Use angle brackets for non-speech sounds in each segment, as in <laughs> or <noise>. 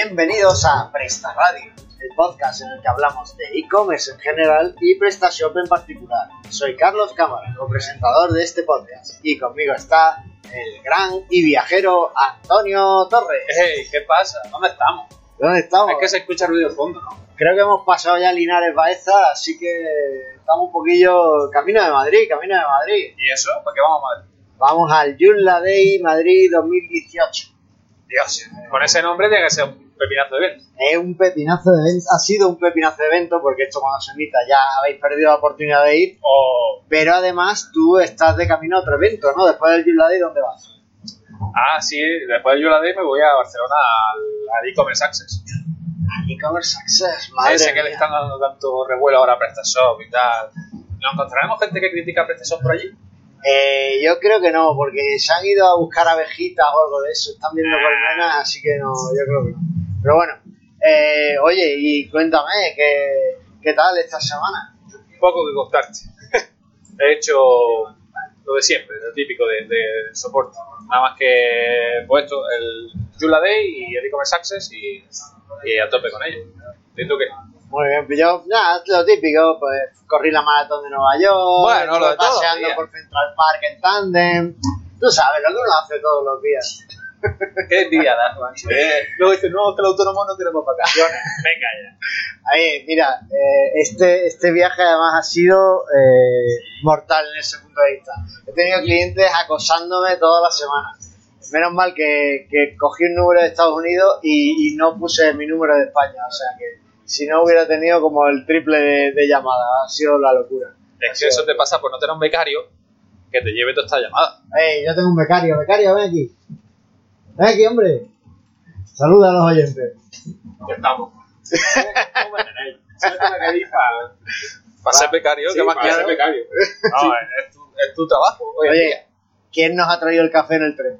Bienvenidos a Presta Radio, el podcast en el que hablamos de e-commerce en general y PrestaShop en particular. Soy Carlos Cámara, copresentador de este podcast, y conmigo está el gran y viajero Antonio Torres. Hey, ¿qué pasa? ¿Dónde estamos? ¿Dónde estamos? Es que se escucha ruido de fondo, ¿no? Creo que hemos pasado ya Linares Baeza, así que estamos un poquillo camino de Madrid, camino de Madrid. ¿Y eso? ¿Para qué vamos a ver? Vamos al Joomla Day Madrid 2018. Dios, con ese nombre tiene que ser un pepinazo de evento. Es un pepinazo de evento, ha sido un pepinazo de evento porque esto cuando se emita ya habéis perdido la oportunidad de ir, pero además tú estás de camino a otro evento, ¿no? Después del Joomla Day, ¿dónde vas? Ah, sí, después de Yola Day me voy a Barcelona al, al e-commerce access. Al e-commerce access, madre Ese que le están dando tanto revuelo ahora a PrestaShop y tal. ¿Nos encontraremos gente que critica PrestaShop por allí? Eh, yo creo que no, porque se han ido a buscar abejitas o algo de eso, están viendo colmenas, así que no, yo creo que no. Pero bueno, eh, oye, y cuéntame, ¿qué, ¿qué tal esta semana? Poco que contarte. <laughs> He hecho lo de siempre, lo típico de, de soporte. Nada más que pues esto, el Joomla Day y el e-commerce access y, y a tope con ello. ¿Y tú qué? Muy bien, pues yo, nada, lo típico, pues corrí la maratón de Nueva York, Bueno, lo de paseando por Central Park en tándem, tú sabes, lo que uno hace todos los días. Qué das, <laughs> macho. Luego dices, no, que el autónomo no tenemos vacaciones. <laughs> Venga ya. Ahí, mira, eh, este, este viaje además ha sido eh, mortal en ese punto de vista. He tenido clientes acosándome toda la semana. Menos mal que, que cogí un número de Estados Unidos y, y no puse mi número de España. O sea que si no hubiera tenido como el triple de, de llamadas. Ha sido la locura. Es que eso te pasa por no tener un becario que te lleve toda esta llamada. Ey, yo tengo un becario. Becario, ven aquí. Ven aquí, hombre. Saluda a los oyentes. Ya estamos. ¿Cómo me tenéis? Para ser becario, Sí, ¿qué más para quieres? ser becario. No, es tu, es tu trabajo. Hoy Oye, día. ¿quién nos ha traído el café en el tren?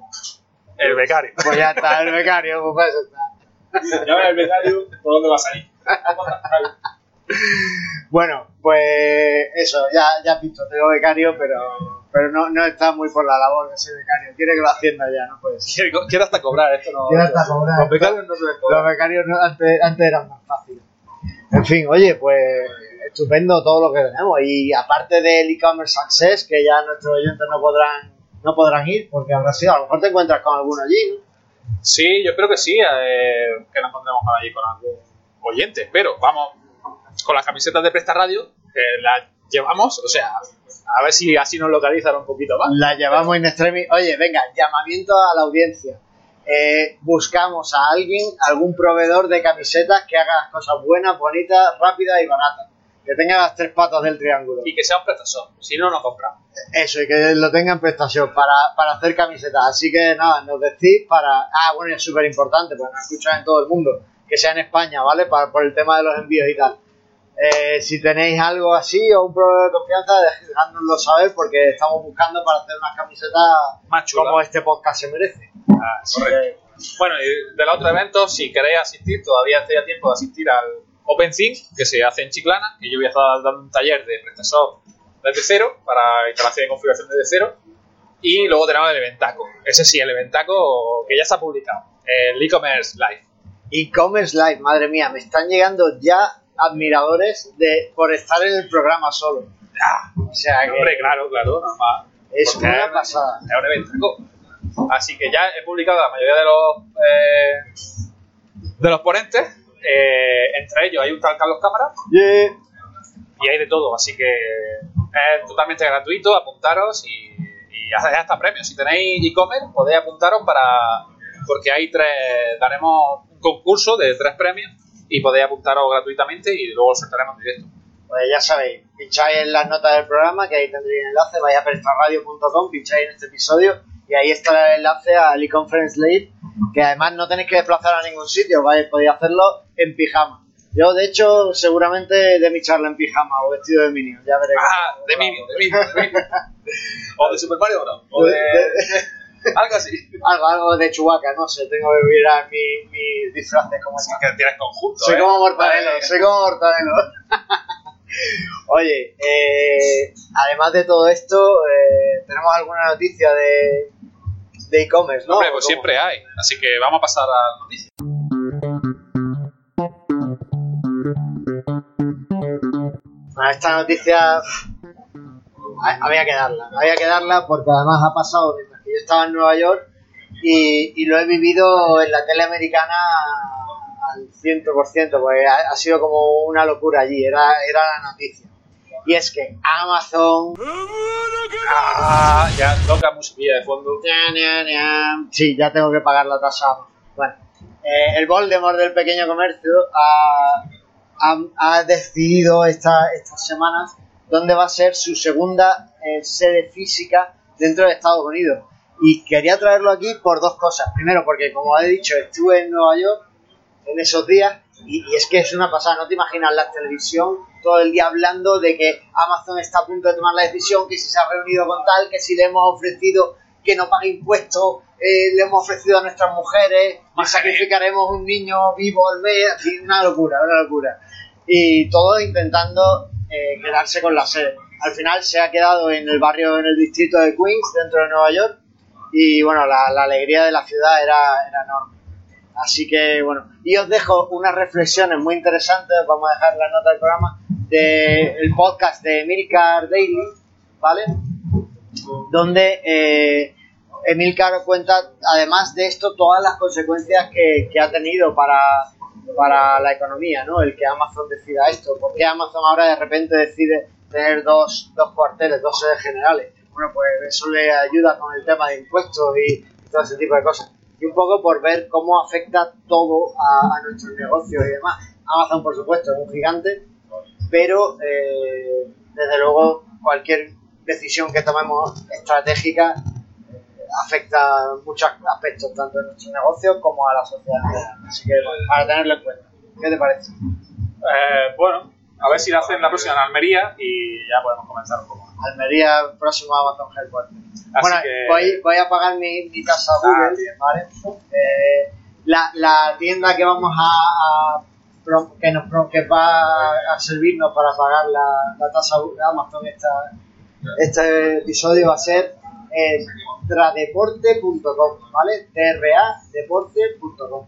El becario. Pues ya está, el becario, pues para eso está. Ya el becario, ¿por dónde va a salir? Bueno, pues eso, ya, ya has visto, tengo becario, pero, pero no, no está muy por la labor de ser becario. Quiere que lo hacienda ya, no puede ser. Quiero hasta cobrar, esto no. Quiere hasta cobrar. Los becarios no suelen Los cobrar. becarios no- antes, antes eran más fáciles. En fin, oye, pues estupendo todo lo que tenemos. Y aparte del e-commerce access, que ya nuestros oyentes no podrán, no podrán ir, porque habrá sido, a lo mejor te encuentras con alguno allí, ¿no? Sí, yo espero que sí, eh, que nos encontremos allí con algún oyente. Pero vamos con las camisetas de Presta Radio, que las llevamos, o sea, a ver si así nos localizan un poquito más. La llevamos in extremis. Oye, venga, llamamiento a la audiencia. Eh, buscamos a alguien, algún proveedor de camisetas que haga las cosas buenas, bonitas, rápidas y baratas. Que tenga las tres patas del triángulo. Y que sea un PrestaShop, si no, no compramos. Eso, y que lo tenga en prestación para, para hacer camisetas. Así que nada, nos decís para. Ah, bueno, y es súper importante, porque nos escuchan en todo el mundo. Que sea en España, ¿vale? Para, por el tema de los envíos y tal. Eh, si tenéis algo así o un proveedor de confianza, dejádnoslo saber porque estamos buscando para hacer unas camisetas Más chula. como este podcast se merece. Ah, correcto. Bueno, y del otro evento, si queréis asistir, todavía estáis a tiempo de asistir al OpenThink, que se hace en Chiclana, que yo voy a estar dando un taller de PrestaShop desde cero, para instalación y configuración desde cero. Y luego tenemos el Eventaco. Ese sí, el Eventaco que ya está publicado. El e-commerce live. E-commerce live, madre mía, me están llegando ya admiradores de por estar en el programa solo. Ah, O sea que hombre, claro, claro, normal. es Porque una pasada. Es un Eventaco. Así que ya he publicado la mayoría de los eh, de los ponentes. Eh, entre ellos hay un tal Carlos Cámara, Yeah. y hay de todo, así que es totalmente gratuito, apuntaros y, y hasta, hasta premios. Si tenéis e-commerce, podéis apuntaros para porque hay tres, daremos concurso de tres premios y podéis apuntaros gratuitamente y luego lo soltaremos en directo. Pues ya sabéis, pincháis en las notas del programa, que ahí tendréis el enlace, vais a prestarradio.com, pincháis en este episodio y ahí estará el enlace al e-conference live, que además no tenéis que desplazar a ningún sitio, vais, podéis hacerlo en pijama. Yo, de hecho, seguramente de mi charla en pijama o vestido de minion, ya veréis. Ah, de Minion, de Minion, de Minion. <laughs> O de Super Mario Bros. O de... Algo así. Algo, algo de Chubaca, no sé, tengo que mirar mi- mis disfraces como Así están. que tienes conjunto. Soy ¿eh? como Mortadelo, Vale. soy como Mortadelo. <laughs> Oye, eh, además de todo esto, eh, tenemos alguna noticia de de e-commerce, ¿no? Hombre, pues ¿Cómo? siempre hay. Así que vamos a pasar a la noticia. Bueno, esta noticia ha- había que darla, había que darla porque además ha pasado estaba en Nueva York y, y lo he vivido en la tele americana al 100%, porque ha, ha sido como una locura allí, era, era la noticia. Y es que Amazon Ah, ya toca musiquilla de fondo. Sí, ya tengo que pagar la tasa. Bueno, eh, el Voldemort del pequeño comercio ha, ha- ha decidido esta- estas semanas dónde va a ser su segunda eh, sede física dentro de Estados Unidos. Y quería traerlo aquí por dos cosas. Primero, porque como he dicho, estuve en Nueva York en esos días y, y es que es una pasada. No te imaginas la televisión todo el día hablando de que Amazon está a punto de tomar la decisión, que si se ha reunido con tal, que si le hemos ofrecido que no pague impuestos, eh, le hemos ofrecido a nuestras mujeres, y sacrificaremos un niño vivo al mes, una locura, una locura. Y todo intentando eh, quedarse con la sede. Al final se ha quedado en el barrio, en el distrito de Queens, dentro de Nueva York, y bueno, la, alegría de la ciudad era, era enorme. Así que bueno, y os dejo unas reflexiones muy interesantes, vamos a dejar la nota del programa, del podcast de Milcar Daily, ¿vale? Donde eh, Emilcar cuenta, además de esto, todas las consecuencias que, que ha tenido para, para la economía, ¿no? El que Amazon decida esto. ¿Por qué Amazon ahora de repente decide tener dos, dos cuarteles, dos sedes generales? Bueno, pues eso le ayuda con el tema de impuestos y todo ese tipo de cosas. Y un poco por ver cómo afecta todo a, nuestros negocios y demás. Amazon, por supuesto, es un gigante, pero eh, desde luego cualquier decisión que tomemos estratégica eh, afecta muchos aspectos, tanto de nuestros negocios como a la sociedad. Así que bueno, para tenerlo en cuenta. ¿Qué te parece? Eh, bueno, a ver si la hacen la próxima en Almería y ya podemos comenzar un poco. Almería, próximo Amazon Headquarters. Bueno, que- voy, voy a pagar mi, mi tasa Ah, Google, bien. ¿vale? Eh, la, la tienda que vamos a, a que nos que va a servirnos para pagar la, la tasa de Amazon esta, este episodio va a ser eh, tradeporte.com, ¿vale? tradeporte.com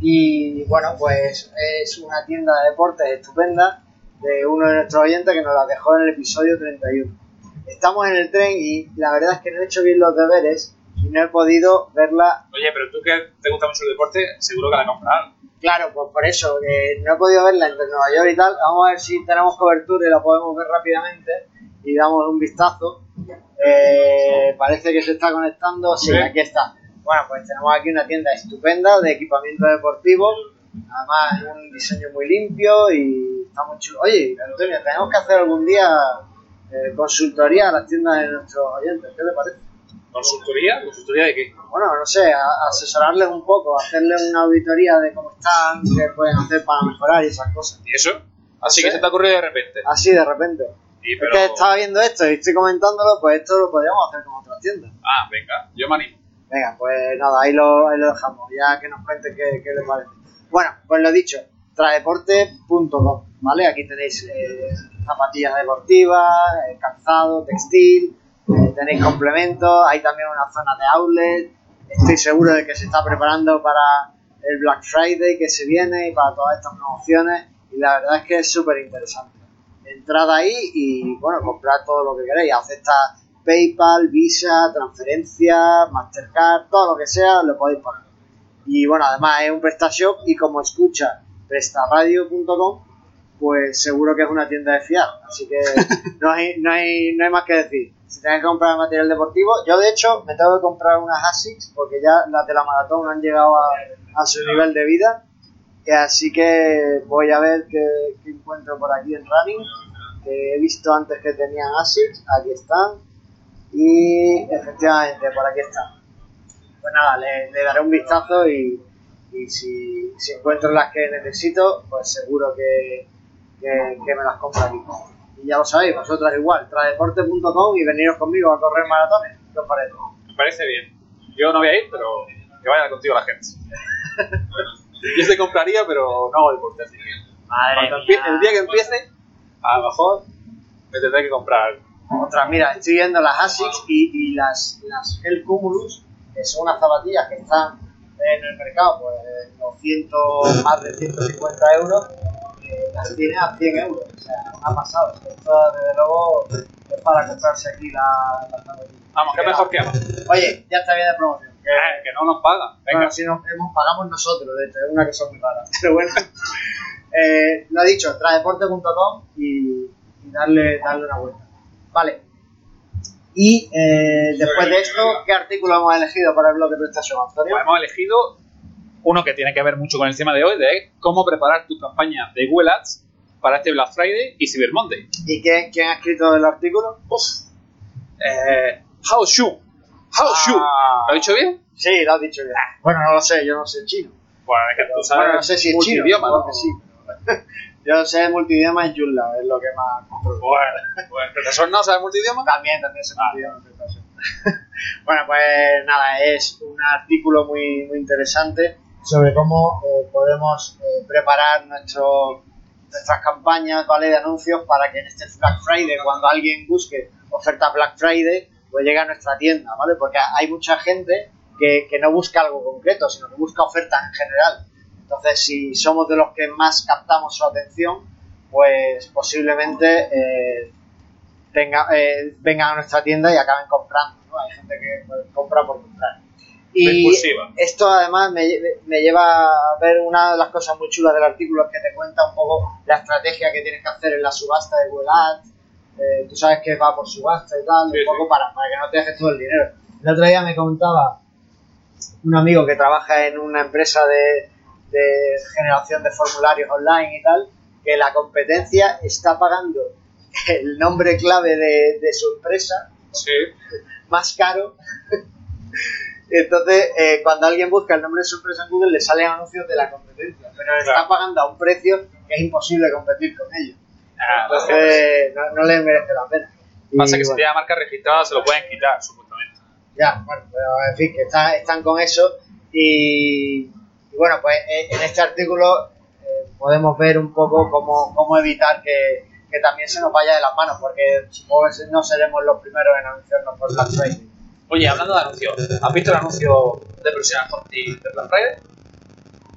y bueno, pues es una tienda de deportes estupenda de uno de nuestros oyentes que nos la dejó en el episodio 31. Estamos en el tren y la verdad es que no he hecho bien los deberes y no he podido verla. Oye, pero tú que te gusta mucho el deporte, seguro que la compras. Claro, pues por eso, que no he podido verla entre Nueva York y tal. Vamos a ver si tenemos cobertura y la podemos ver rápidamente y damos un vistazo. Eh, parece que se está conectando. Sí, Sí. aquí está. Bueno, pues tenemos aquí una tienda estupenda de equipamiento deportivo. Además, un diseño muy limpio y está muy chulo. Oye, Antonio, tenemos que hacer algún día eh, consultoría a las tiendas de nuestros oyentes. ¿Qué te parece? ¿Consultoría? ¿Consultoría de qué? Bueno, no sé, a- asesorarles un poco, hacerles una auditoría de cómo están, qué pueden hacer para mejorar y esas cosas. ¿Y eso? Así que se te ha ocurrido de repente. Así de repente. Y, Es que estaba viendo esto y estoy comentándolo, pues esto lo podríamos hacer con otras tiendas. Ah, venga, yo me animo. Venga, pues nada, ahí lo, ahí lo dejamos, ya que nos cuente qué, qué les parece. Bueno, pues lo dicho, tradeporte.com, ¿vale? Aquí tenéis eh, zapatillas deportivas, eh, calzado, textil, eh, tenéis complementos, hay también una zona de outlet, estoy seguro de que se está preparando para el Black Friday que se viene y para todas estas promociones y la verdad es que es súper interesante. Entrad ahí y bueno, comprad todo lo que queréis, acepta PayPal, Visa, transferencia, Mastercard, todo lo que sea, lo podéis poner. Y bueno, además es un PrestaShop y como escucha prestaradio.com, pues seguro que es una tienda de fiar. Así que <laughs> no hay, no hay, no hay más que decir. Si tenéis que comprar material deportivo, yo de hecho me tengo que comprar unas ASICS porque ya las de la maratón han llegado a, a su nivel de vida. Y así que voy a ver qué, qué encuentro por aquí en Running. Que he visto antes que tenían ASICS, aquí están. Y efectivamente, por aquí están. Pues nada, le, le daré un vistazo y, y si, si encuentro las que necesito, pues seguro que, que, que me las compro aquí. Y ya lo sabéis, vosotras igual, tradeporte.com y veniros conmigo a correr maratones. ¿Qué os parece? Me parece bien. Yo no voy a ir, pero que vaya contigo la gente. Yo te compraría, pero no hago deporte, así que... Madre empie- el día que empiece, a lo mejor me tendré que comprar. Otra, mira, estoy viendo las ASICS y, y las, las Cumulus, que son unas zapatillas que están en el mercado, pues 200, más de 150 euros. Eh, las tiene a 100 euros. O sea, ha pasado. Esto, desde luego, es para comprarse aquí la, la zapatillas. Vamos, que mejor que vamos. Oye, ya está bien de promoción. Que, Eh, que no nos pagan. Venga. Bueno, si nos hemos, pagamos nosotros, de hecho, es una cosa muy rara. <laughs> Pero bueno, eh, lo ha dicho, tradeporte.com y, y darle, darle una vuelta. Vale. Y eh, después de esto, ¿qué artículo hemos elegido para el blog de prestación, Antonio? Pues hemos elegido uno que tiene que ver mucho con el tema de hoy, de cómo preparar tu campaña de Google Ads para este Black Friday y Cyber Monday. ¿Y quién, quién ha escrito el artículo? Eh, how shoe. How shoe. Ah. ¿Lo he dicho bien? Sí, lo has dicho ya. Bueno, no lo sé, yo no sé chino. Bueno, es que tú sabes. Bueno, no sé si es chino. multidioma, supongo ¿no? sí. Yo sé multidioma en Joomla, es lo que más. Bueno, pues el profesor no sabe multidioma. También, también se me olvidó en presentación. <laughs> bueno, pues nada, es un artículo muy, muy interesante sobre cómo eh, podemos eh, preparar nuestro, nuestras campañas ¿vale? de anuncios para que en este Black Friday, cuando alguien busque ofertas Black Friday, pues llegue a nuestra tienda, ¿vale? Porque hay mucha gente que, que no busca algo concreto, sino que busca ofertas en general. Entonces, si somos de los que más captamos su atención, pues posiblemente eh, tenga, eh, vengan a nuestra tienda y acaben comprando. ¿no? Hay gente que pues, compra por comprar. Y esto además me, me lleva a ver una de las cosas muy chulas del artículo es que te cuenta un poco la estrategia que tienes que hacer en la subasta de Google Ads. Eh, tú sabes que va por subasta y tal, Sí, un poco sí. para, para que no te dejes todo el dinero. El otro día me contaba un amigo que trabaja en una empresa de, de generación de formularios online y tal, que la competencia está pagando el nombre clave de, de su empresa Sí. más caro. <laughs> Entonces, eh, cuando alguien busca el nombre de su empresa en Google, le salen anuncios de la competencia, pero le está Claro. pagando a un precio que es imposible competir con ellos. Ah, Entonces, no, no les merece la pena. Pasa que si bueno, tiene marca registrada se lo pueden quitar, supuestamente. Ya, bueno, pero en fin, que está- están con eso. Y, y bueno, pues eh, en este artículo eh, podemos ver un poco cómo, cómo evitar que, que también se nos vaya de las manos, porque supongo que no seremos los primeros en anunciarnos por Black Friday. Oye, hablando de anuncios, ¿has visto el anuncio de Professional Hosting de Black Friday?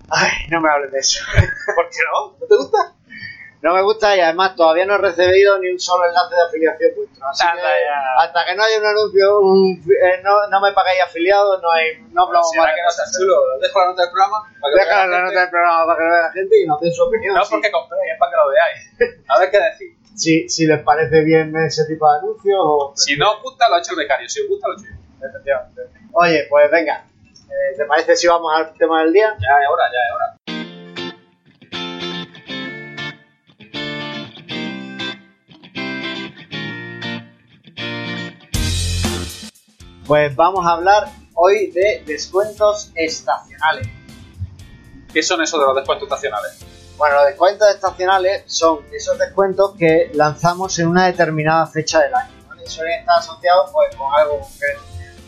Ay, no me hables de eso. <laughs> ¿Por qué no? ¿No te gusta? No me gusta y además todavía no he recibido ni un solo enlace de afiliación vuestro. Así Anda que ya. hasta que no haya un anuncio, un- eh, no, no me pagáis afiliados, no, hay, no hablamos más que no está chulo, dejo la nota del programa. para que Deja la gente. nota del programa para que lo vea la gente y nos den su opinión. No si, porque compréis, es para que lo veáis. A ver qué decir. si, si les parece bien ese tipo de anuncios o... Si no os gusta, lo ha hecho el becario. Si os gusta, lo he hecho yo. Efectivamente. Oye, pues venga. Eh, ¿Te parece si vamos al tema del día? Ya es hora, ya es hora. Pues vamos a hablar hoy de descuentos estacionales. ¿Qué son esos de los descuentos estacionales? Bueno, los descuentos estacionales son esos descuentos que lanzamos en una determinada fecha del año. ¿vale? Suelen estar asociados pues, con algo concreto.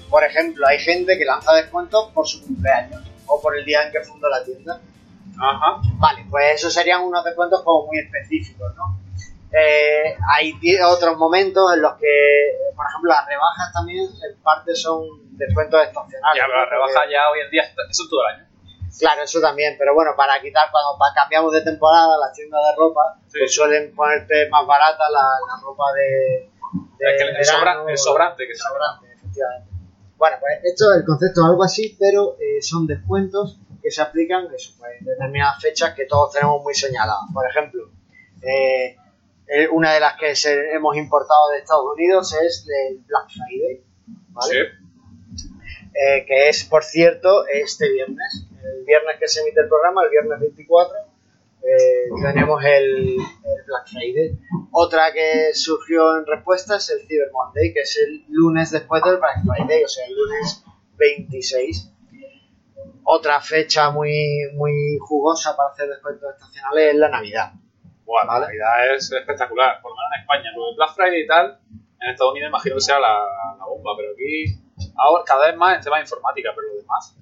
Por ejemplo, hay gente que lanza descuentos por su cumpleaños o por el día en que fundó la tienda. Ajá. Vale, pues esos serían unos descuentos como muy específicos, ¿no? Eh, hay otros momentos en los que, por ejemplo, las rebajas también en parte son descuentos estacionales. Ya, pero la ¿no? rebaja Porque- ya hoy en día, eso es todo el año. Claro, eso también, pero bueno, para quitar, cuando cambiamos de temporada, las tiendas de ropa, Sí. pues suelen ponerte más barata la, la ropa de. de Es que el el sobrante que el se sobrante, efectivamente. Bueno, pues esto, el concepto es algo así, pero eh, son descuentos que se aplican eso, pues, en determinadas fechas que todos tenemos muy señaladas. Por ejemplo, eh, eh, una de las que se- hemos importado de Estados Unidos es el Black Friday, ¿vale? Sí. eh, que es, por cierto, este viernes. El viernes que se emite el programa, el viernes 24, eh, tenemos el, el Black Friday. Otra que surgió en respuesta es el Cyber Monday, que es el lunes después del Black Friday, o sea, el lunes 26. Otra fecha muy, muy jugosa para hacer descuentos estacionales es la Navidad. Bueno, Vale. la Navidad es espectacular, por lo menos en España. Lo de Black Friday y tal, en Estados Unidos imagino que sea la, la bomba, pero aquí, ahora cada vez más en temas de informática, pero lo demás,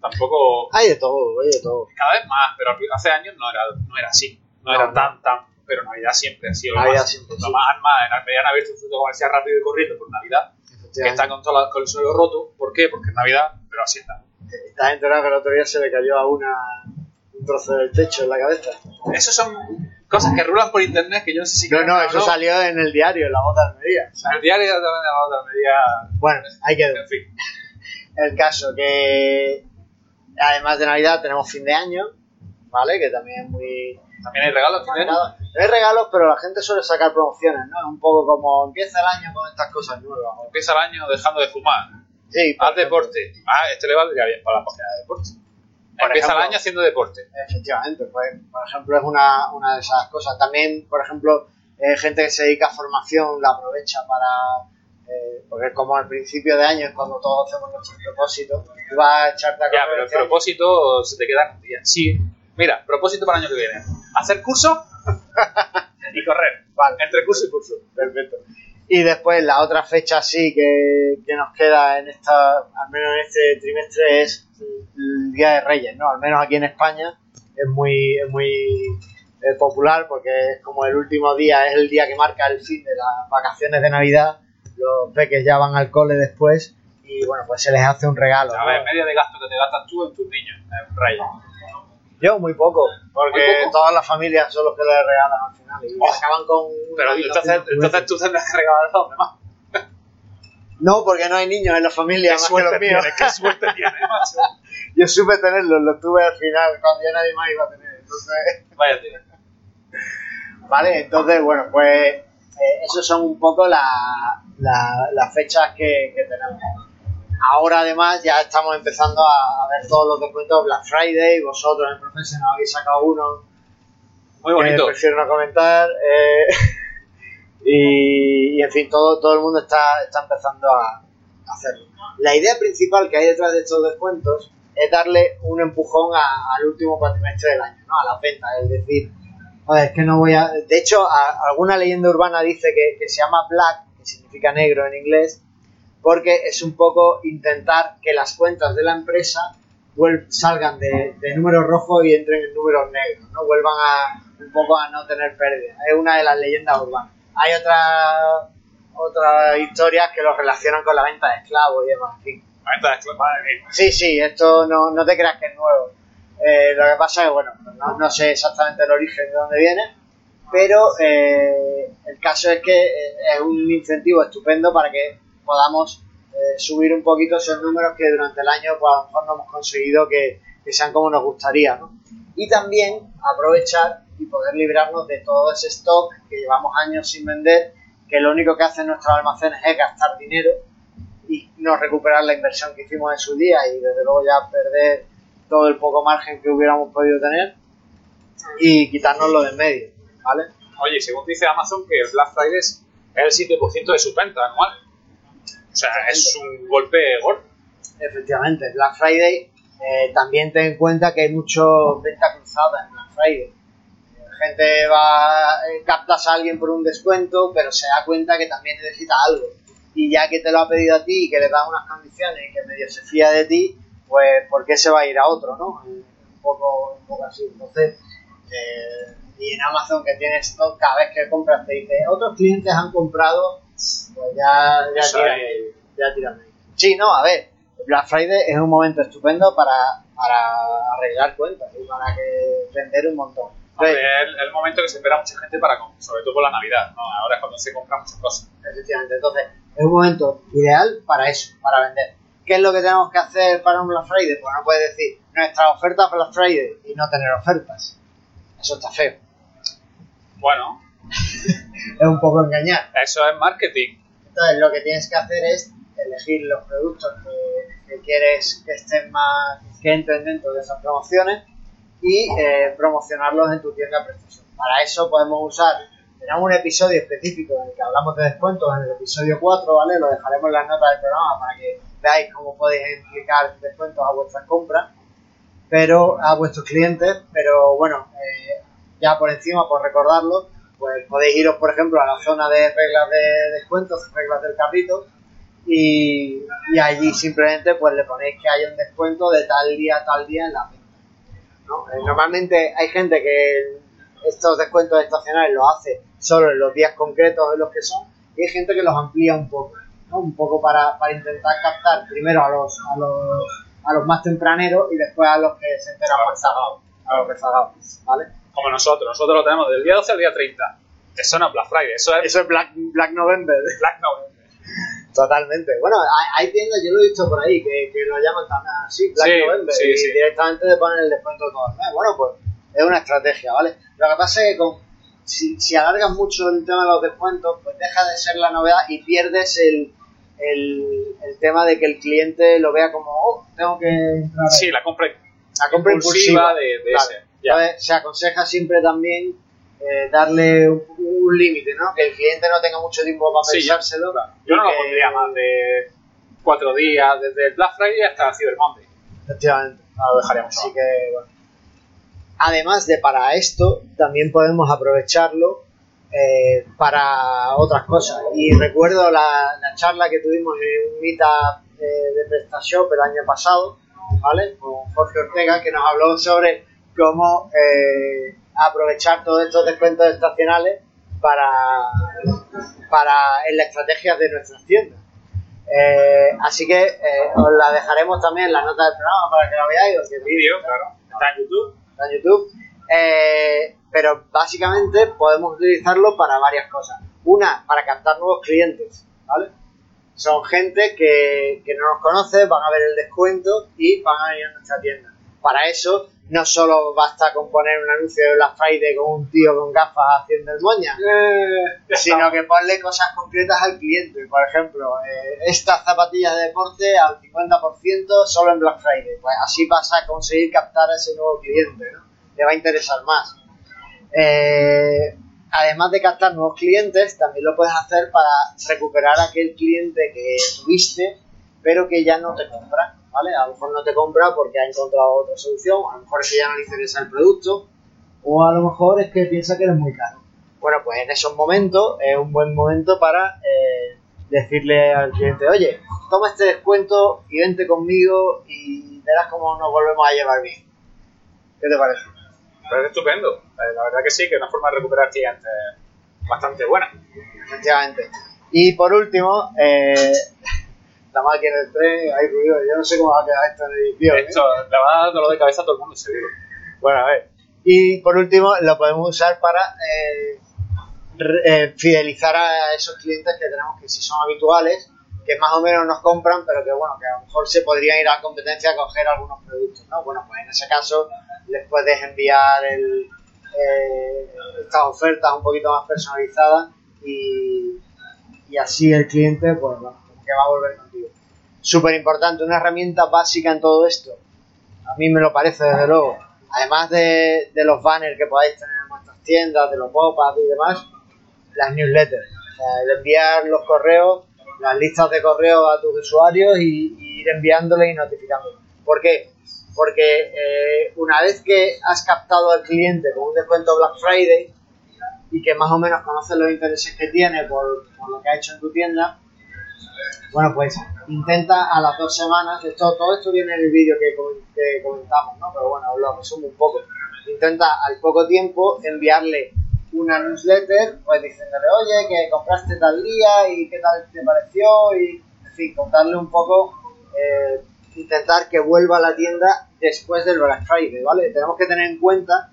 tampoco, Hay de todo, hay de todo. cada vez más, pero hace años no era, no era así, no, No, era no. tan, tan, pero Navidad siempre ha sido lo Navidad más, siempre, lo sí. más, más, en Almería han un centro comercial rápido y corriendo por Navidad, que está con, todo la- con el suelo roto, ¿por qué? Porque es Navidad, pero así está. Estás enterado que el otro día se le cayó a una un trozo del techo en la cabeza. Esos son cosas que rulan por internet que yo no sé si... No, no, o eso salió en el diario, en la voz de Almería. En el diario también de la otra media... Bueno, hay que En fin. <laughs> el caso que además de Navidad tenemos fin de año, ¿vale? Que también es muy... También hay regalos. No hay regalos, pero la gente suele sacar promociones, ¿no? Es un poco como empieza el año con estas cosas nuevas. Empieza el año dejando de fumar. Sí, Haz deporte. Ah, este le valdría bien para la página de deporte. Por Empieza ejemplo. el año haciendo deporte. Efectivamente, pues, por ejemplo, es una, una de esas cosas. También, por ejemplo, eh, gente que se dedica a formación la aprovecha para. eh, porque es como al principio de año, es cuando todos hacemos nuestros propósitos. Tú vas a echarte a Ya, pero el este propósito se te queda un día. Sí. Mira, propósito para el año que viene. Hacer curso <laughs> y correr. Vale. Entre curso y curso. Perfecto. Y después la otra fecha sí que, que nos queda en esta, al menos en este trimestre, es el Día de Reyes, ¿no? Al menos aquí en España es muy, es muy eh, popular porque es como el último día, es el día que marca el fin de las vacaciones de Navidad. Los peques ya van al cole después y bueno, pues se les hace un regalo. A ¿no? ver, media de gasto que te gastas tú en tus niños. En un. Yo muy poco, porque Muy poco. todas las familias son los que les regalan al final y Oh, acaban con... Pero entonces, entonces tú tendrás que regalar a los demás. No, porque no hay niños en la familia Qué más que suerte los míos. tienes, qué suerte tienes, <laughs> macho. Yo supe tenerlos, los tuve al final, cuando ya nadie más iba a tener. Entonces, <laughs> Vaya tío. vale, entonces, bueno, pues eh, esos son un poco la- la- las fechas que, que tenemos. Ahora, además, ya estamos empezando a, ver todos los descuentos Black Friday. Vosotros en Professional habéis sacado uno Muy bonito. prefiero no comentar. eh, <laughs> y, y, en fin, todo, todo el mundo está, está empezando a, hacerlo. La idea principal que hay detrás de estos descuentos es darle un empujón a- al último cuatrimestre del año, ¿no? a las ventas. Es decir, es que no voy a. De hecho, a- alguna leyenda urbana dice que, que se llama black, que significa negro en inglés, porque es un poco intentar que las cuentas de la empresa salgan de, de números rojos y entren en números negros, ¿no? Vuelvan a un poco a no tener pérdidas. Es una de las leyendas urbanas. Hay otras otras historias que lo relacionan con la venta de esclavos y demás, en fin. La venta de esclavos, madre mía. Sí, sí, esto no, no te creas que es nuevo. Eh, lo que pasa es que, bueno, pues no, no sé exactamente el origen de dónde viene, pero eh, el caso es que eh, es un incentivo estupendo para que podamos eh, subir un poquito esos números que durante el año pues, a lo mejor no hemos conseguido que, sean como nos gustaría, ¿no? Y también aprovechar y poder librarnos de todo ese stock que llevamos años sin vender, que lo único que hacen nuestros almacenes es gastar dinero y no recuperar la inversión que hicimos en su día y desde luego ya perder todo el poco margen que hubiéramos podido tener y quitárnoslo de en medio, ¿vale? Oye, según dice Amazon que el Black Friday es el 7% de su venta anual. O sea, es un golpe gordo. Efectivamente, Black Friday eh, también ten en cuenta que hay mucho venta cruzada en Black Friday. Eh, Gente va, eh, captas a alguien por un descuento, pero se da cuenta que también necesita algo. Y ya que te lo ha pedido a ti y que le das unas condiciones y que medio se fía de ti, pues ¿por qué se va a ir a otro, no? Un poco, un poco así. Entonces, eh, y en Amazon que tienes cada vez que compras te dice, otros clientes han comprado, ya, ya ahí. ahí, ya tiran ahí. Sí, no, a ver, Black Friday es un momento estupendo para, para arreglar cuentas y para que vender un montón. Es el, el momento que se espera mucha gente para comprar, sobre todo por la Navidad. ¿no? Ahora es cuando se compran muchas cosas. efectivamente, entonces es un momento ideal para eso, para vender. ¿Qué es lo que tenemos que hacer para un Black Friday? Pues no puedes decir nuestra oferta Black Friday y no tener ofertas. Eso está feo. Bueno, <laughs> Es un poco engañar. eso es marketing. Entonces lo que tienes que hacer es elegir los productos que, que quieres que estén más, que entren dentro de esas promociones y eh, promocionarlos en tu tienda PrestaShop. Para eso podemos usar, tenemos un episodio específico en el que hablamos de descuentos, en el episodio 4, ¿vale? Lo dejaremos en las notas del programa para que veáis cómo podéis implicar descuentos a vuestras compras, pero a vuestros clientes, pero bueno, eh, ya por encima, por recordarlo, pues podéis iros, por ejemplo, a la zona de reglas de descuentos, reglas del carrito, y, y allí simplemente pues le ponéis que haya un descuento de tal día a tal día en la venta. ¿no? Eh, Normalmente hay gente que estos descuentos estacionales los hace solo en los días concretos en los que son, y hay gente que los amplía un poco, ¿no? un poco para, para intentar captar primero a los, a los a los más tempraneros y después a los que se enteran más a los rezagados, ¿vale? Como nosotros. Nosotros lo tenemos del día 12 al día 30. Eso no es Black Friday, eso es Eso es Black, Black November. Black November. Totalmente. Bueno, hay, hay tiendas, yo lo he visto por ahí, que, que lo llaman también así, Black Sí, November, sí, y sí. directamente te ponen el descuento todo el mes. Bueno, pues es una estrategia, ¿vale? Lo que pasa es que con, si, si alargas mucho el tema de los descuentos, pues deja de ser la novedad y pierdes el, el, el tema de que el cliente lo vea como, oh, tengo que entrar ahí". Sí, la compra la compra impulsiva, de, de Claro. ese. Entonces, se aconseja siempre también eh, darle un, un límite, ¿no? Que el cliente no tenga mucho tiempo para Sí, pensárselo. Yo no lo pondría más de cuatro días, desde el Black Friday hasta el Cyber Monday. Efectivamente. No lo dejaríamos Así que, bueno. Además de para esto, también podemos aprovecharlo eh, para otras cosas. Y recuerdo la, la charla que tuvimos en un meetup eh, de PrestaShop el año pasado, ¿vale? Con Jorge Ortega, que nos habló sobre cómo eh, aprovechar todos estos descuentos estacionales para, para en las estrategias de nuestras tiendas. Eh, así que eh, os la dejaremos también en la nota del programa para que la veáis. porque Vídeo, claro. Está en YouTube. está en YouTube. Eh, pero básicamente podemos utilizarlo para varias cosas. Una, para captar nuevos clientes, ¿vale? Son gente que, que no nos conoce, van a ver el descuento y van a venir a nuestra tienda. Para eso, no solo basta con poner un anuncio de Black Friday con un tío con gafas haciendo el moña, Ya sino que ponle cosas concretas al cliente. Por ejemplo, eh, estas zapatillas de deporte al 50% solo en Black Friday. Pues así vas a conseguir captar a ese nuevo cliente, ¿no? Le va a interesar más. Eh, además de captar nuevos clientes, también lo puedes hacer para recuperar aquel cliente que tuviste, pero que ya no te compra, ¿vale? A lo mejor no te compra porque ha encontrado otra solución, a lo mejor es que ya no le interesa el producto, o a lo mejor es que piensa que eres muy caro. Bueno, pues en esos momentos es un buen momento para eh, decirle al cliente, oye, toma este descuento y vente conmigo y verás cómo nos volvemos a llevar bien. ¿Qué te parece? Pero es estupendo. Eh, La verdad que sí, que es una forma de recuperar clientes bastante buena. Efectivamente. Y por último, eh, estamos aquí en el tren, hay ruido, yo no sé cómo va a quedar esto en edición. ¿eh? Esto le va a dar dolor de cabeza a todo el mundo, seguro. Bueno, a ver. Y por último, lo podemos usar para eh, eh, fidelizar a esos clientes que tenemos que si son habituales, que más o menos nos compran, pero que bueno, que a lo mejor se podrían ir a la competencia a coger algunos productos, ¿no? Bueno, pues en ese caso les puedes enviar el, eh, estas ofertas un poquito más personalizadas y, y así el cliente, pues bueno, como que va a volver. Súper importante, una herramienta básica en todo esto, a mí me lo parece desde luego, además de, los banners que podáis tener en vuestras tiendas, de los pop-ups y demás, las newsletters. O sea, el enviar los correos, las listas de correos a tus usuarios y, y ir enviándoles y notificándoles. ¿Por qué? Porque eh, una vez que has captado al cliente con un descuento Black Friday y que más o menos conoces los intereses que tiene por, por lo que ha hecho en tu tienda, bueno, pues intenta a las dos semanas, esto, todo esto viene en el vídeo que, com- que comentamos, ¿no? Pero bueno, lo resumo un poco. Intenta al poco tiempo enviarle una newsletter, pues diciéndole, oye, que compraste tal día y qué tal te pareció, y en fin, contarle un poco, eh, intentar que vuelva a la tienda después del Black Friday, ¿vale? Tenemos que tener en cuenta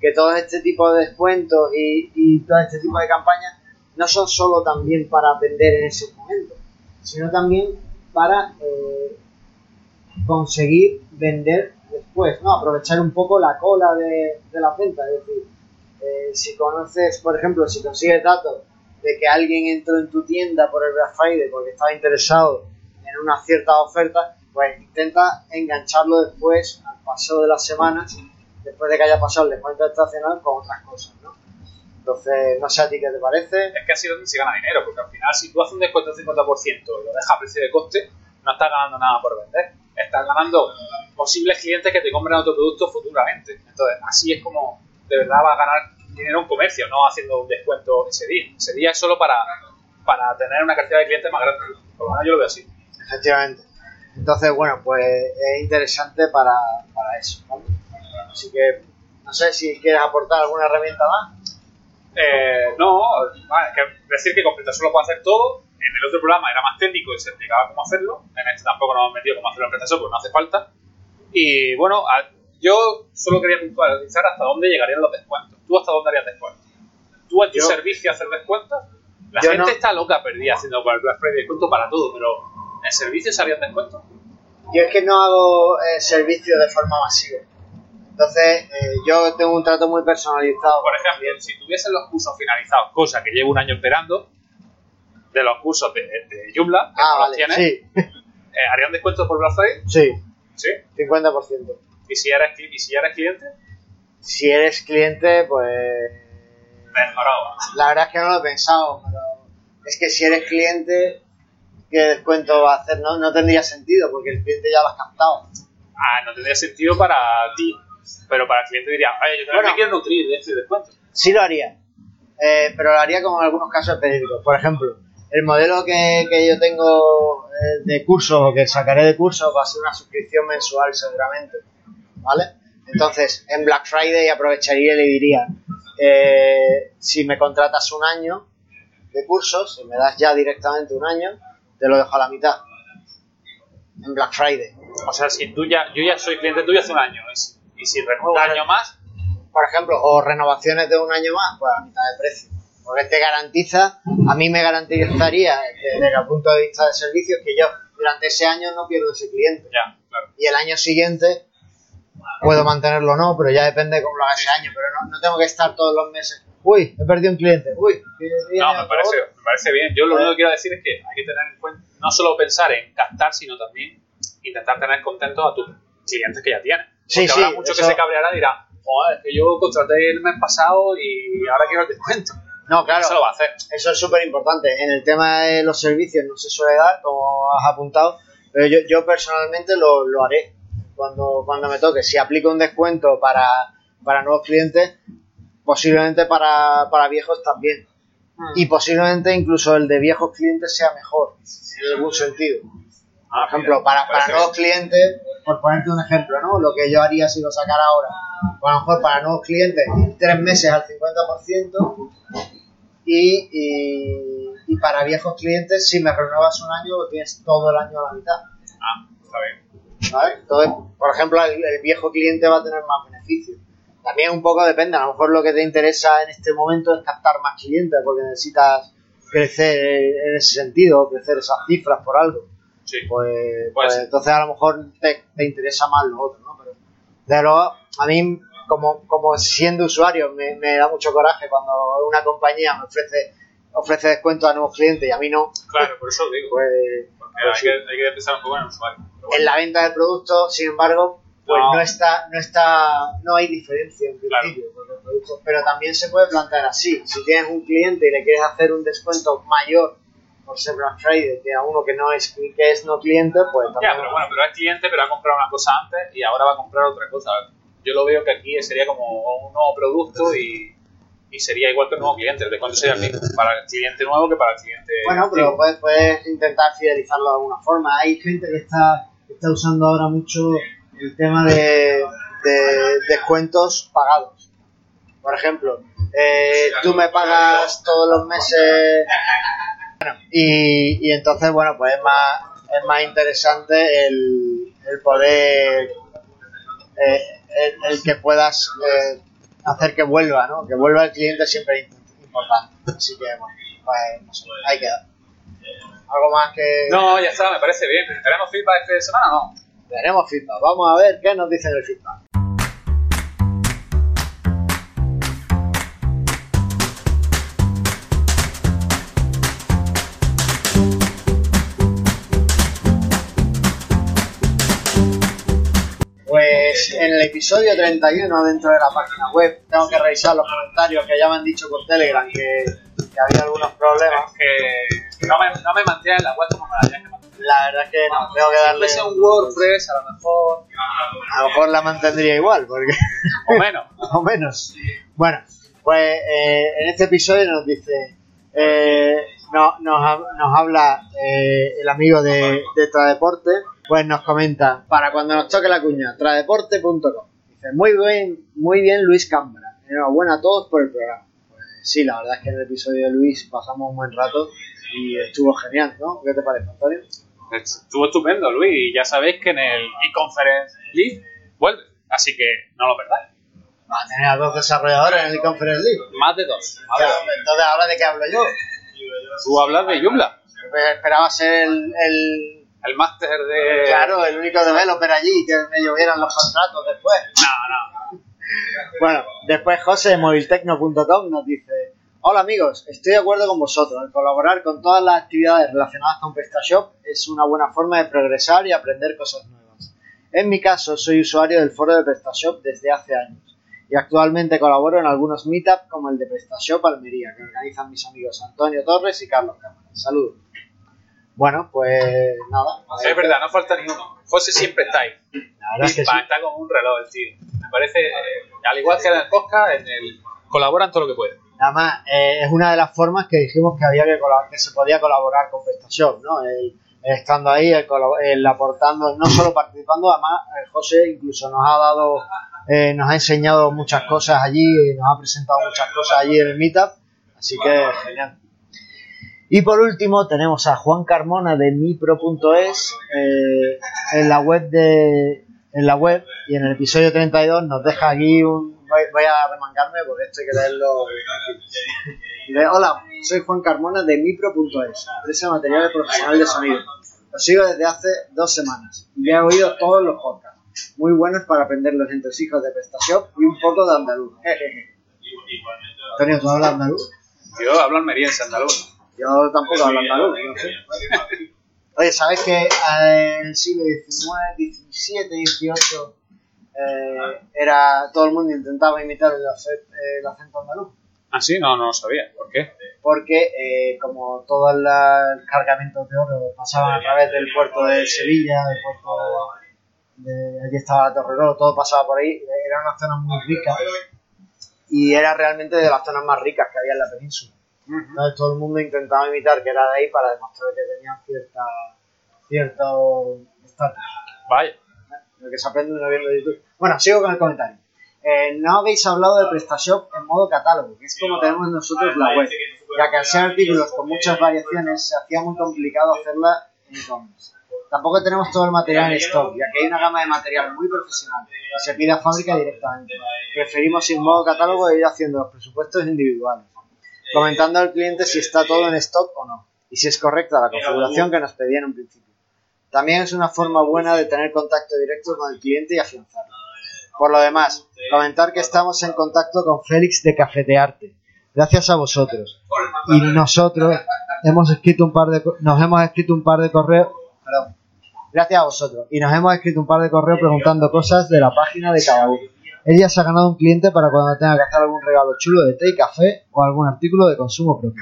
que todo este tipo de descuentos y, y todo este tipo de campañas no son solo también para vender en ese momento, sino también para eh, conseguir vender después, ¿no? Aprovechar un poco la cola de, la venta, es decir, eh, si conoces, por ejemplo, si consigues datos de que alguien entró en tu tienda por el Black Friday porque estaba interesado en una cierta oferta, pues intenta engancharlo después, al paso de las semanas, después de que haya pasado el descuento estacional, con otras cosas. Entonces, no sé a ti qué te parece. Es que así es donde se gana dinero, porque al final si tú haces un descuento del 50% y lo dejas a precio de coste, no estás ganando nada por vender. Estás ganando posibles clientes que te compren otro producto futuramente. Entonces, así es como de verdad vas a ganar dinero en comercio, no haciendo un descuento ese día. Ese día es solo para, para tener una cantidad de clientes más grande. Por lo menos yo lo veo así. Efectivamente. Entonces, bueno, pues es interesante para, para eso. ¿vale? Así que, no sé si quieres aportar alguna herramienta más. Eh, no, vale, que decir que con PrestaShop lo puede hacer todo. En el otro programa era más técnico y se explicaba cómo hacerlo. En este tampoco nos hemos metido cómo hacerlo en PrestaShop porque no hace falta. Y bueno, a- yo solo quería puntualizar hasta dónde llegarían los descuentos. ¿Tú hasta dónde harías descuentos? ¿Tú en tu Yo- servicio haces descuentos? La gente no. está loca perdida haciendo para el Black Friday descuento para todo, pero ¿en servicio se harían descuentos? Yo es que no hago eh, servicio de forma masiva. Entonces, eh, yo tengo un trato muy personalizado. Por ejemplo, si tuviesen los cursos finalizados, cosa que llevo un año esperando, de los cursos de, de Joomla, que Ah, no los tienes, sí, <laughs> eh, ¿harían descuentos por Black Friday? sí, Sí. 50%. ¿Y si eres, y si eres cliente? Si eres cliente, pues Mejorado. la verdad es que no lo he pensado, pero es que si eres cliente, ¿qué descuento va a hacer? No, no tendría sentido, porque el cliente ya lo has captado. Ah, no tendría sentido para ti, pero para el cliente diría, oye, yo también Bueno. me quiero nutrir de este descuento. Sí lo haría, eh, pero lo haría como en algunos casos específicos. Por ejemplo, el modelo que, que yo tengo eh, de curso o que sacaré de curso va a ser una suscripción mensual seguramente, ¿vale? Entonces, en Black Friday aprovecharía y le diría, eh, si me contratas un año de cursos, si me das ya directamente un año, te lo dejo a la mitad. En Black Friday. O sea, si tú ya, yo ya soy cliente tuyo hace un año, si, y si renuevo un año más, por ejemplo, o renovaciones de un año más, pues a mitad de precio. Porque te garantiza, a mí me garantizaría desde el punto de vista de servicios que yo durante ese año no pierdo ese cliente. ya, claro. Y el año siguiente puedo mantenerlo o no, pero ya depende de cómo lo haga ese año. Pero no, no tengo que estar todos los meses. Uy, he perdido un cliente. Uy, No, me parece, me parece bien. Yo lo único que quiero decir es que hay que tener en cuenta, no solo pensar en captar, sino también intentar tener contentos a tus clientes que ya tienes. Sí, Porque habrá sí, mucho eso- que se cabreará y dirá, joder, es que yo contraté el mes pasado y ahora quiero el descuento. No, claro. Eso lo va a hacer. Eso es súper importante. En el tema de los servicios no se suele dar, como has apuntado, pero yo, yo personalmente lo, lo haré cuando, cuando me toque. Si aplico un descuento para, para nuevos clientes, posiblemente para, para viejos también. Y posiblemente incluso el de viejos clientes sea mejor, en algún sentido. Por ejemplo, para, para nuevos clientes, por ponerte un ejemplo, ¿no? Lo que yo haría si lo sacara ahora. Pues a lo mejor para nuevos clientes, tres meses al 50%. Y, y, y para viejos clientes, si me renuevas un año, lo tienes todo el año a la mitad. Ah, está bien. ¿vale? Entonces, por ejemplo, el, el viejo cliente va a tener más beneficios. También un poco depende, a lo mejor lo que te interesa en este momento es captar más clientes porque necesitas crecer en ese sentido, crecer esas cifras por algo. Sí. Pues, pues entonces a lo mejor te, te interesa más lo otro, ¿no? Pero de luego, a mí, como, como siendo usuario, me, me da mucho coraje cuando una compañía me ofrece ofrece descuento a nuevos clientes y a mí no, Claro, por eso lo digo. pues Porque hay, que, hay que pensar un poco en el usuario. Bueno, en la venta del producto, sin embargo, pues No. no, está, no está, no hay diferencia en Claro. principio porque el producto, pero también se puede plantear así. Si tienes un cliente y le quieres hacer un descuento mayor por ser Black Friday que a uno que no es que es no cliente, pues también. Ya, pero bueno, pero es cliente, pero ha comprado una cosa antes y ahora va a comprar otra cosa. Yo lo veo que aquí sería como un nuevo producto y, y sería igual que un nuevo cliente. El descuento sería el mismo para el cliente nuevo que para el cliente. Bueno, pero puedes, puedes intentar fidelizarlo de alguna forma. Hay gente que está, que está usando ahora mucho el tema de, de descuentos pagados. Por ejemplo, eh, tú me pagas todos los meses bueno, y, y entonces, bueno, pues es más, es más interesante el, el poder, eh, el, el que puedas eh, hacer que vuelva, ¿no? Que vuelva el cliente siempre es importante. Así que, bueno, pues no sé, ahí queda. Algo más que... No, ya está, me parece bien. ¿Tenemos feedback este semana o no? Tenemos feedback. Vamos a ver qué nos dicen el feedback. Episodio 31 dentro de la página web tengo que revisar los comentarios que ya me han dicho por Telegram que, que había algunos problemas. Es que no me, no me la web como me la mantener. La verdad es que no, tengo que Si darle... fuese un WordPress, a lo mejor. A lo mejor la mantendría igual, porque... O menos. <laughs> o menos. Bueno, pues eh, en este episodio nos dice, eh, no- nos, nos habla eh, el amigo de, de Tradeporte, pues nos comenta, para cuando nos toque la cuña, tradeporte.com. Dice, muy bien, muy bien Luis Cámara, enhorabuena a todos por el programa. Pues sí, la verdad es que en el episodio de Luis pasamos un buen rato y estuvo genial, ¿no? ¿Qué te parece, Antonio? Estuvo estupendo, Luis. Y ya sabéis que en el e-conference League vuelve. Así que no lo perdáis. Va a tener a dos desarrolladores en el Conference League. Más de dos. Más de Ya, dos. entonces, ¿ahora de qué hablo yo? Tú hablas de Joomla, Pues esperaba ser el, el- el máster de... claro, el único developer allí que me llovieran los contratos después. No, no. Bueno, después José de moviltecno.com nos dice Hola amigos, estoy de acuerdo con vosotros. El colaborar con todas las actividades relacionadas con PrestaShop es una buena forma de progresar y aprender cosas nuevas. En mi caso, soy usuario del foro de PrestaShop desde hace años y actualmente colaboro en algunos meetups como el de PrestaShop Almería que organizan mis amigos Antonio Torres y Carlos Cámara. Saludos. Bueno, pues nada. Es verdad, no falta ni uno. José siempre está ahí. La verdad es que sí. Está como un reloj el tío. Me parece, eh, al igual que en el podcast, en el colaboran todo lo que puede. Además, eh, es una de las formas que dijimos que había que, que se podía colaborar con PrestaShop, ¿no? El, estando ahí, el, el aportando, no solo participando, además, eh, José incluso nos ha dado, eh, nos ha enseñado muchas cosas allí, nos ha presentado muchas cosas allí en el Meetup, así que genial. Y por último tenemos a Juan Carmona de mipro.es eh, en la web de en la web y en el episodio 32 nos deja aquí un voy, voy a remangarme porque esto hay que leerlo Hola, soy Juan Carmona de mipro.es, empresa de materiales profesional de sonido. Lo sigo desde hace dos semanas y he oído todos los podcasts. Muy buenos para aprender los entresijos de PrestaShop y un poco de andaluz. <laughs> Antonio, ¿tú hablas andaluz? Yo hablo almeriense andaluz. Yo tampoco hablo andaluz, no sé. Oye, ¿sabes que en el siglo XIX, XVII, XVIII eh, era, todo el mundo intentaba imitar el, acent- el acento andaluz? Ah, sí, no, no lo sabía. ¿Por qué? Porque eh, como todos los cargamentos de oro pasaban a través del puerto de Sevilla, del puerto de... Allí estaba la Torre Oro, todo pasaba por ahí, era una zona muy rica y era realmente de las zonas más ricas que había en la península. Entonces todo el mundo intentaba imitar que era de ahí para demostrar que tenían cierta cierto estatus. Vaya. Lo que se aprende uno viendo YouTube. Bueno, sigo con el comentario. Eh, no habéis hablado de PrestaShop en modo catálogo, que es como tenemos nosotros la web, ya que al ser artículos con muchas variaciones se hacía muy complicado hacerla en e-commerce. Tampoco tenemos todo el material en stock, ya que hay una gama de material muy profesional y se pide a fábrica directamente. Preferimos sin modo catálogo ir haciendo los presupuestos individuales, comentando al cliente si está todo en stock o no, y si es correcta la configuración que nos pedía en un principio. También es una forma buena de tener contacto directo con el cliente y afianzarlo. Por lo demás, comentar que estamos en contacto con Félix de Cafetearte. Gracias a vosotros. Y nosotros hemos escrito un par de nos hemos escrito un par de correos, perdón. Gracias a vosotros. Y nos hemos escrito un par de correos preguntando cosas de la página de cada uno. Ella se ha ganado un cliente para cuando tenga que hacer algún regalo chulo de té y café o algún artículo de consumo propio.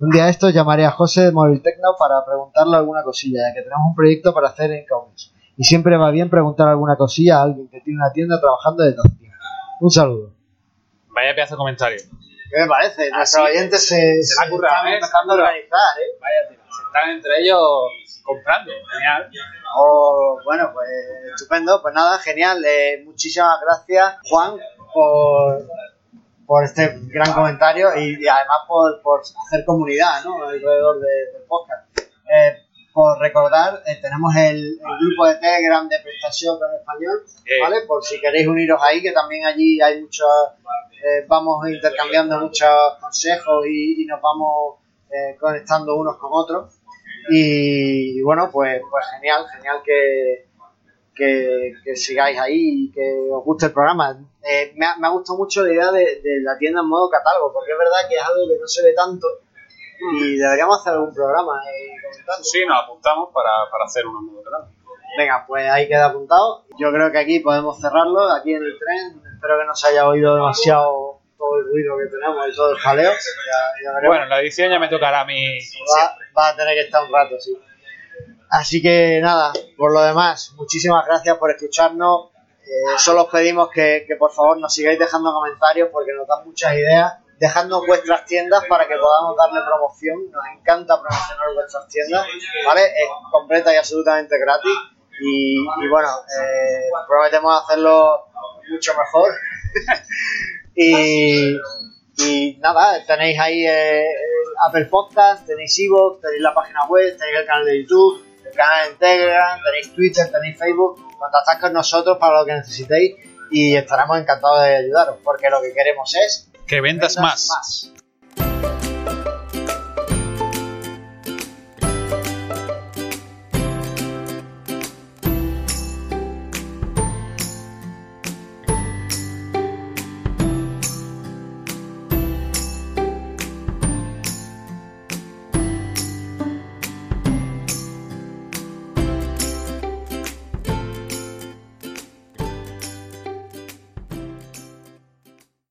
Un día esto llamaré a José de Móvil Tecno para preguntarle alguna cosilla, ya que tenemos un proyecto para hacer en e-commerce. Y siempre va bien preguntar alguna cosilla a alguien que tiene una tienda trabajando desde hace tiempo. Un saludo. Vaya pedazo de comentario. ¿Qué me parece? Nuestros oyentes se, se la ¿eh? empezando a organizar, ¿eh? Vaya. Se están entre ellos comprando. Genial. Oh, bueno, pues estupendo. Pues nada, genial. Eh, muchísimas gracias, Juan, por, por este gran comentario y, y además por, por hacer comunidad ¿no? alrededor de- del podcast. Eh, por recordar, eh, tenemos el, el grupo de Telegram de PrestaShop en español. ¿vale? Por si queréis uniros ahí, que también allí hay muchos, eh, vamos intercambiando muchos consejos y, y nos vamos eh, conectando unos con otros. Y, y bueno, pues, pues genial, genial que, que, que sigáis ahí y que os guste el programa. Eh, me, ha, me ha gustado mucho la idea de, de la tienda en modo catálogo, porque es verdad que es algo que no se ve tanto y deberíamos hacer algún programa comentarlo. Sí, nos apuntamos para, para hacer unos modo canal. Venga, pues ahí queda apuntado. Yo creo que aquí podemos cerrarlo, aquí en el tren. Espero que no se haya oído demasiado todo el ruido que tenemos y todo el jaleo. Ya, ya veremos. Bueno, en la edición ya me tocará a mí. va, va a tener que estar un rato, sí. Así que nada, por lo demás, muchísimas gracias por escucharnos. Eh, solo os pedimos que, que por favor nos sigáis dejando comentarios porque nos dan muchas ideas. Dejadnos vuestras tiendas para que podamos darle promoción. Nos encanta promocionar vuestras tiendas, ¿vale? Es completa y absolutamente gratis. Y, y bueno, eh, prometemos hacerlo mucho mejor. <laughs> y, y nada, tenéis ahí eh, Apple Podcast, tenéis Evox, tenéis la página web, tenéis el canal de YouTube, el canal en Telegram, tenéis Twitter, tenéis Facebook. Contactad con nosotros para lo que necesitéis y estaremos encantados de ayudaros, porque lo que queremos es Que vendas más. más.